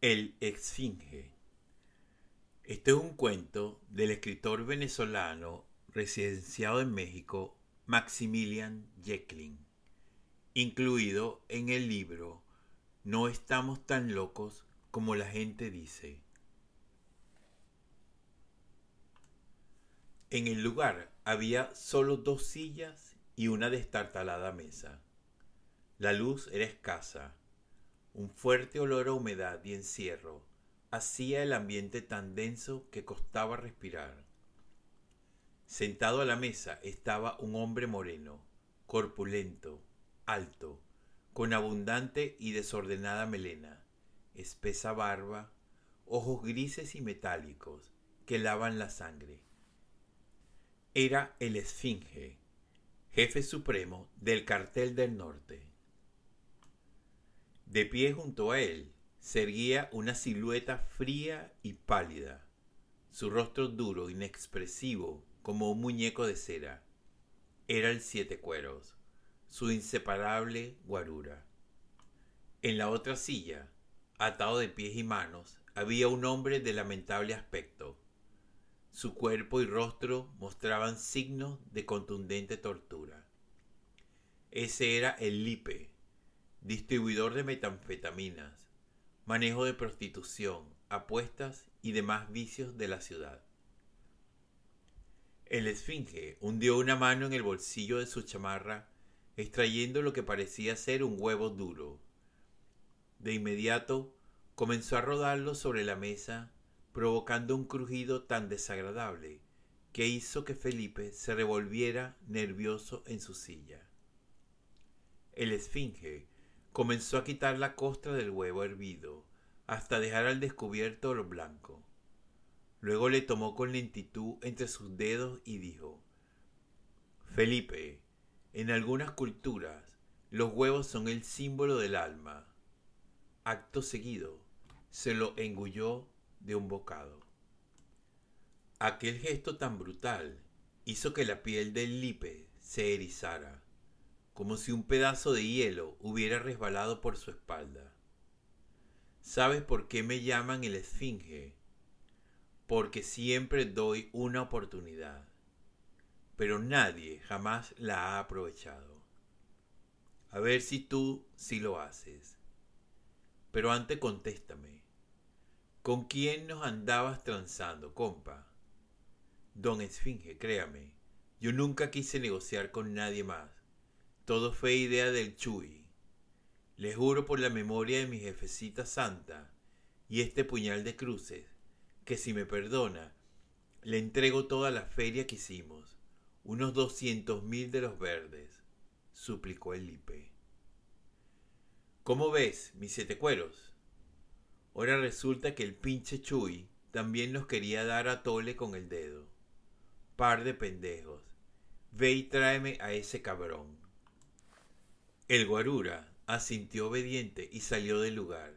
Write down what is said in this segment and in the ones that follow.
El Esfinge. Este es un cuento del escritor venezolano residenciado en México, Maximilian Jecklin, incluido en el libro No estamos tan locos como la gente dice. En el lugar había solo dos sillas y una destartalada mesa. La luz era escasa un fuerte olor a humedad y encierro hacía el ambiente tan denso que costaba respirar. Sentado a la mesa estaba un hombre moreno, corpulento, alto, con abundante y desordenada melena, espesa barba, ojos grises y metálicos que lavan la sangre. Era el Esfinge, jefe supremo del cartel del norte. De pie junto a él se erguía una silueta fría y pálida, su rostro duro, inexpresivo, como un muñeco de cera. Era el siete cueros, su inseparable guarura. En la otra silla, atado de pies y manos, había un hombre de lamentable aspecto. Su cuerpo y rostro mostraban signos de contundente tortura. Ese era el Lipe, distribuidor de metanfetaminas, manejo de prostitución, apuestas y demás vicios de la ciudad. El esfinge hundió una mano en el bolsillo de su chamarra, extrayendo lo que parecía ser un huevo duro. De inmediato comenzó a rodarlo sobre la mesa, provocando un crujido tan desagradable que hizo que Felipe se revolviera nervioso en su silla. El esfinge comenzó a quitar la costra del huevo hervido hasta dejar al descubierto lo blanco. Luego le tomó con lentitud entre sus dedos y dijo, Felipe, en algunas culturas los huevos son el símbolo del alma. Acto seguido, se lo engulló de un bocado. Aquel gesto tan brutal hizo que la piel del lipe se erizara como si un pedazo de hielo hubiera resbalado por su espalda. ¿Sabes por qué me llaman el esfinge? Porque siempre doy una oportunidad, pero nadie jamás la ha aprovechado. A ver si tú sí lo haces. Pero antes contéstame. ¿Con quién nos andabas transando, compa? Don Esfinge, créame, yo nunca quise negociar con nadie más todo fue idea del Chuy. Le juro por la memoria de mi jefecita santa y este puñal de cruces, que si me perdona, le entrego toda la feria que hicimos, unos doscientos mil de los verdes, suplicó el Lipe. ¿Cómo ves, mis siete cueros? Ahora resulta que el pinche Chuy también nos quería dar a tole con el dedo. Par de pendejos. Ve y tráeme a ese cabrón. El guarura asintió obediente y salió del lugar.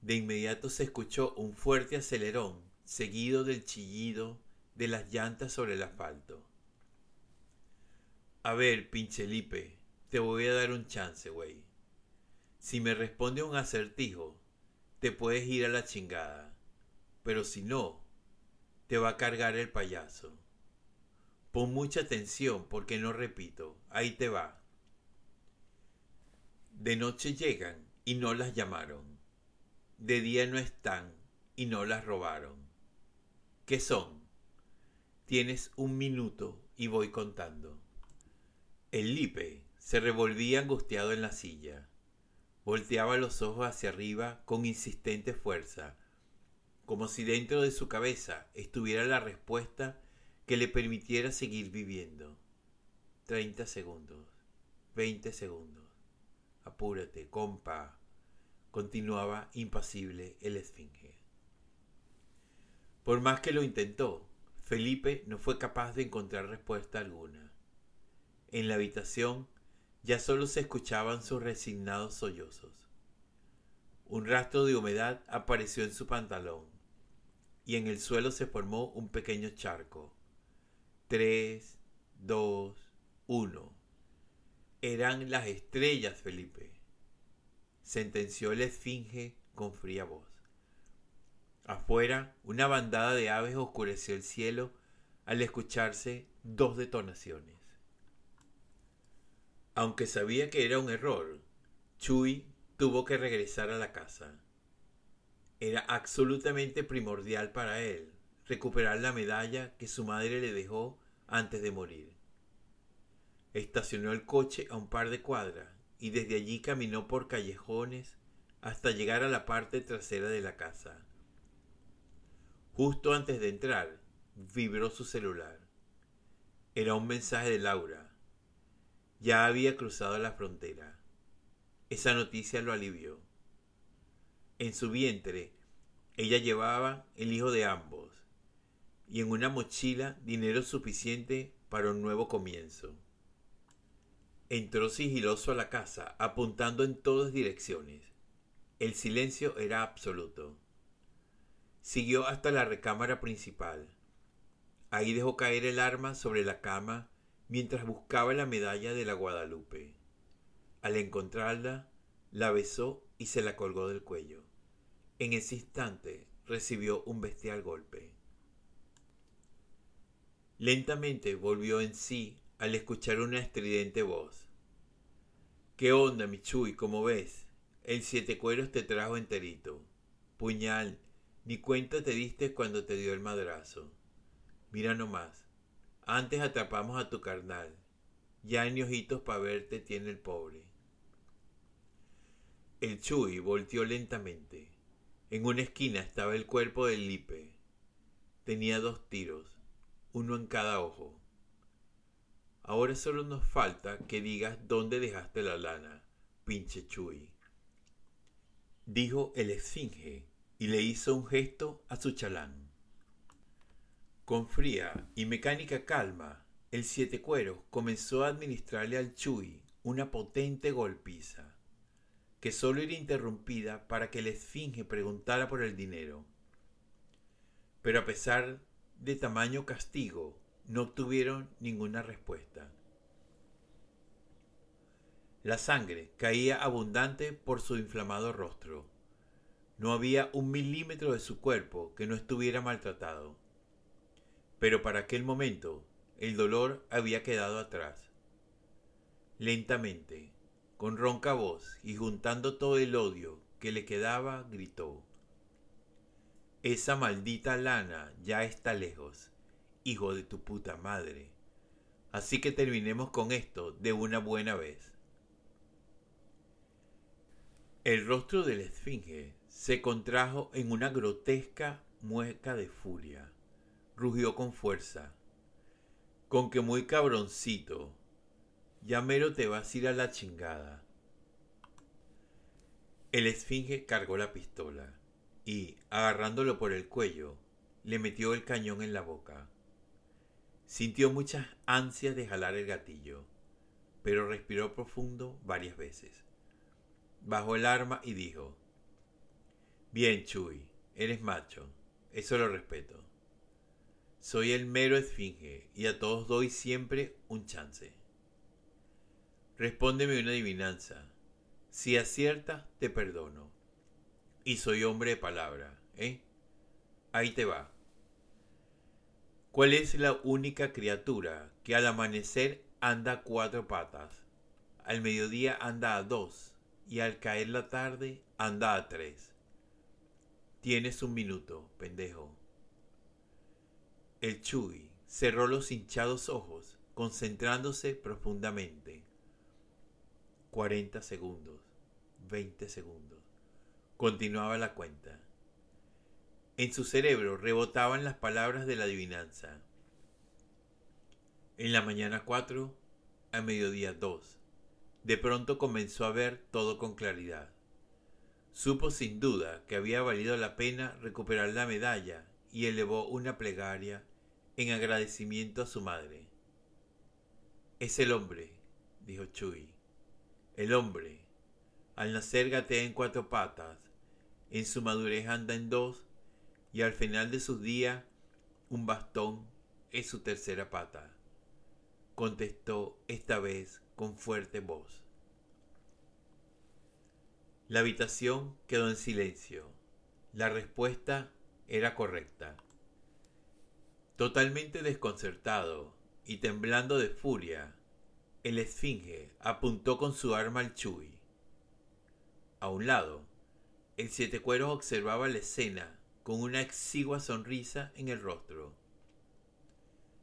De inmediato se escuchó un fuerte acelerón, seguido del chillido de las llantas sobre el asfalto. A ver, pinche Lipe, te voy a dar un chance, güey. Si me responde un acertijo, te puedes ir a la chingada. Pero si no, te va a cargar el payaso. Pon mucha atención porque no repito. Ahí te va. De noche llegan y no las llamaron. De día no están y no las robaron. ¿Qué son? Tienes un minuto y voy contando. El Lipe se revolvía angustiado en la silla. Volteaba los ojos hacia arriba con insistente fuerza, como si dentro de su cabeza estuviera la respuesta que le permitiera seguir viviendo. Treinta segundos, veinte segundos. Apúrate, compa, continuaba impasible el esfinge. Por más que lo intentó, Felipe no fue capaz de encontrar respuesta alguna. En la habitación ya solo se escuchaban sus resignados sollozos. Un rastro de humedad apareció en su pantalón y en el suelo se formó un pequeño charco. Tres, dos, uno. Eran las estrellas, Felipe, sentenció el esfinge con fría voz. Afuera, una bandada de aves oscureció el cielo al escucharse dos detonaciones. Aunque sabía que era un error, Chui tuvo que regresar a la casa. Era absolutamente primordial para él recuperar la medalla que su madre le dejó antes de morir. Estacionó el coche a un par de cuadras y desde allí caminó por callejones hasta llegar a la parte trasera de la casa. Justo antes de entrar, vibró su celular. Era un mensaje de Laura. Ya había cruzado la frontera. Esa noticia lo alivió. En su vientre, ella llevaba el hijo de ambos y en una mochila dinero suficiente para un nuevo comienzo. Entró sigiloso a la casa, apuntando en todas direcciones. El silencio era absoluto. Siguió hasta la recámara principal. Ahí dejó caer el arma sobre la cama mientras buscaba la medalla de la Guadalupe. Al encontrarla, la besó y se la colgó del cuello. En ese instante recibió un bestial golpe. Lentamente volvió en sí al escuchar una estridente voz. ¿Qué onda, Michui? ¿Cómo ves? El siete cueros te trajo enterito. Puñal, ni cuenta te diste cuando te dio el madrazo. Mira nomás. Antes atrapamos a tu carnal. Ya ni ojitos para verte tiene el pobre. El Chuy volteó lentamente. En una esquina estaba el cuerpo del Lipe. Tenía dos tiros uno en cada ojo. Ahora solo nos falta que digas dónde dejaste la lana, pinche Chuy. Dijo el esfinge y le hizo un gesto a su chalán. Con fría y mecánica calma, el siete cueros comenzó a administrarle al Chuy una potente golpiza, que solo era interrumpida para que el esfinge preguntara por el dinero. Pero a pesar de tamaño castigo no obtuvieron ninguna respuesta. La sangre caía abundante por su inflamado rostro. No había un milímetro de su cuerpo que no estuviera maltratado. Pero para aquel momento el dolor había quedado atrás. Lentamente, con ronca voz y juntando todo el odio que le quedaba, gritó. Esa maldita lana ya está lejos, hijo de tu puta madre. Así que terminemos con esto de una buena vez. El rostro del esfinge se contrajo en una grotesca mueca de furia. Rugió con fuerza. Con que muy cabroncito. Ya mero te vas a ir a la chingada. El esfinge cargó la pistola y, agarrándolo por el cuello, le metió el cañón en la boca. Sintió muchas ansias de jalar el gatillo, pero respiró profundo varias veces. Bajó el arma y dijo, Bien, Chuy, eres macho, eso lo respeto. Soy el mero esfinge y a todos doy siempre un chance. Respóndeme una adivinanza. Si aciertas, te perdono y soy hombre de palabra, ¿eh? Ahí te va. ¿Cuál es la única criatura que al amanecer anda a cuatro patas, al mediodía anda a dos y al caer la tarde anda a tres? Tienes un minuto, pendejo. El Chuy cerró los hinchados ojos, concentrándose profundamente. Cuarenta segundos, veinte segundos. Continuaba la cuenta. En su cerebro rebotaban las palabras de la adivinanza. En la mañana cuatro, a mediodía dos. De pronto comenzó a ver todo con claridad. Supo sin duda que había valido la pena recuperar la medalla y elevó una plegaria en agradecimiento a su madre. Es el hombre, dijo Chuy. El hombre. Al nacer gatea en cuatro patas, en su madurez anda en dos y al final de sus días un bastón es su tercera pata, contestó esta vez con fuerte voz. La habitación quedó en silencio. La respuesta era correcta. Totalmente desconcertado y temblando de furia, el esfinge apuntó con su arma al Chuy. A un lado, el siete cueros observaba la escena con una exigua sonrisa en el rostro.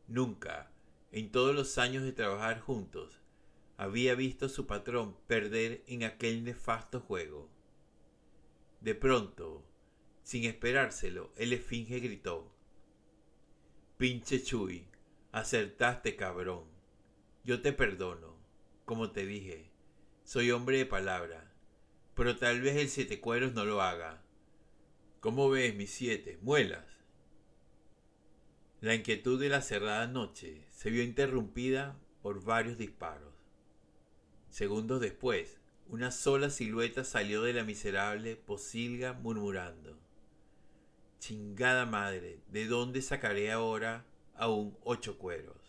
Nunca, en todos los años de trabajar juntos, había visto a su patrón perder en aquel nefasto juego. De pronto, sin esperárselo, el esfinge gritó. Pinche Chuy, acertaste cabrón. Yo te perdono, como te dije. Soy hombre de palabra pero tal vez el siete cueros no lo haga. ¿Cómo ves, mis siete? Muelas. La inquietud de la cerrada noche se vio interrumpida por varios disparos. Segundos después, una sola silueta salió de la miserable posilga murmurando. Chingada madre, ¿de dónde sacaré ahora a un ocho cueros?